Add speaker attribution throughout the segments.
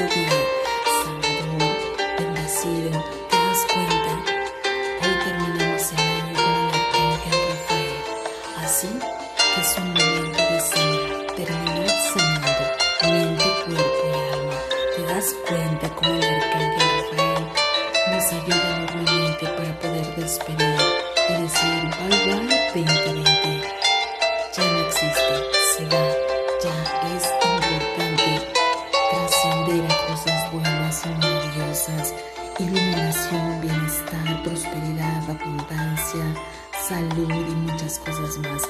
Speaker 1: soledad. Salvador, bendecido, te das cuenta. Hoy terminamos el año con el arcángel Rafael. Así que es un momento de sanar, terminar sanando mente, cuerpo y alma. Te das cuenta como el arcángel Rafael nos ayuda normalmente para poder despedir y decir bye bye, salud y muchas cosas más.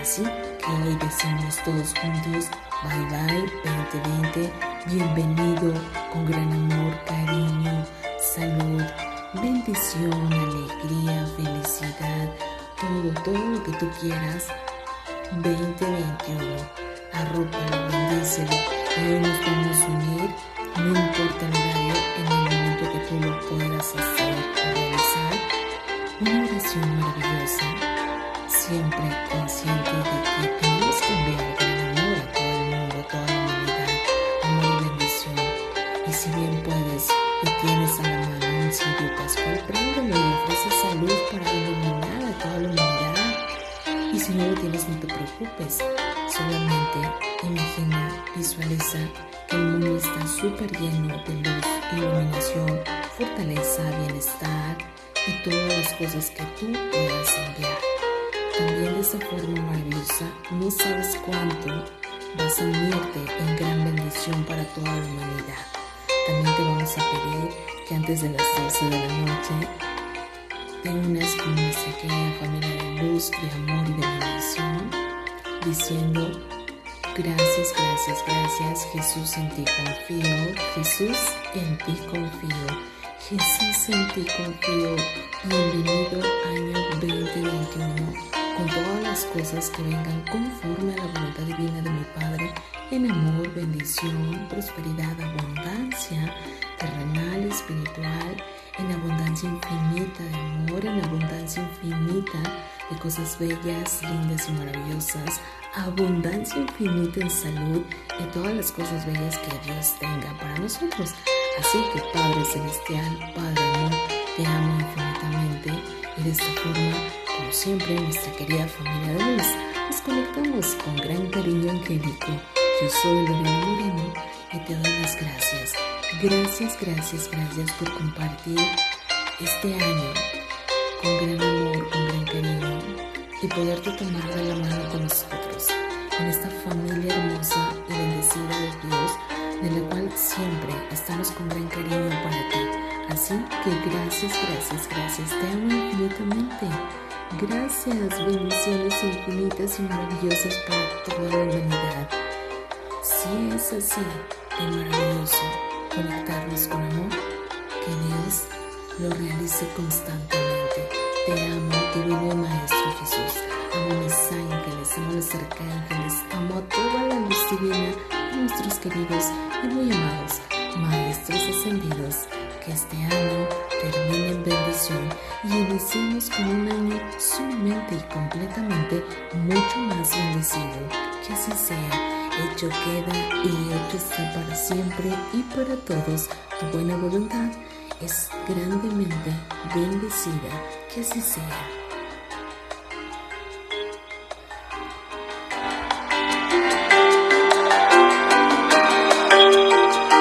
Speaker 1: Así que hoy decimos todos juntos. Bye bye 2020, bienvenido con gran amor, cariño, salud, bendición, alegría, felicidad, todo, todo lo que tú quieras. 2021, arrópalo, bendícelo y hoy nos vamos a una oración maravillosa, siempre consciente de que que enviar gran amor a todo el mundo, a toda la humanidad, amor y bendición. Y si bien puedes y tienes a la mano un cirio pascual, préndelo y ofrece salud para iluminar a toda la humanidad. Y si no lo tienes, no te preocupes, solamente imagina, visualiza que el mundo está súper lleno de luz, iluminación, fortaleza, bienestar y todas las cosas que tú puedas enviar. También de esa forma maravillosa, no sabes cuánto vas a unirte en gran bendición para toda la humanidad. También te vamos a pedir que antes de las 12 de la noche te unas con nuestra querida familia de luz, de amor y de bendición, diciendo gracias, gracias, gracias, Jesús en ti confío, Jesús en ti confío, Jesús en ti confío, bienvenido año 2021 con todas las cosas que vengan conforme a la voluntad divina de mi Padre, en amor, bendición, prosperidad, abundancia terrenal, espiritual, en abundancia infinita de amor, en abundancia infinita de cosas bellas, lindas y maravillosas, abundancia infinita en salud y todas las cosas bellas que Dios tenga para nosotros. Así que Padre Celestial, Padre Amor, te amo infinitamente y de esta forma, como siempre, nuestra querida familia de luz, nos conectamos con gran cariño angélico. Yo soy Lorena Moreno y te doy las gracias. Gracias, gracias, gracias por compartir este año con gran amor, con gran cariño y poderte tomar de la mano con nosotros, con esta familia hermosa y bendecida de Dios, de la cual siempre estamos con gran cariño para ti. Así que gracias, gracias, gracias, te amo infinitamente. Gracias, bendiciones infinitas y maravillosas para toda la humanidad. Si es así de maravilloso conectarnos con amor, que Dios lo realice constantemente. Te amo, divino Maestro Jesús. Amo a mis ángeles, amo a los arcángeles, amo a toda la luz divina de nuestros queridos y muy amados Maestros ascendidos. Que este año termine en bendición y iniciemos con un año sumamente y completamente mucho más bendecido. Que así sea hecho queda y hecho está para siempre y para todos. Tu buena voluntad es grandemente bendecida. Que así sea.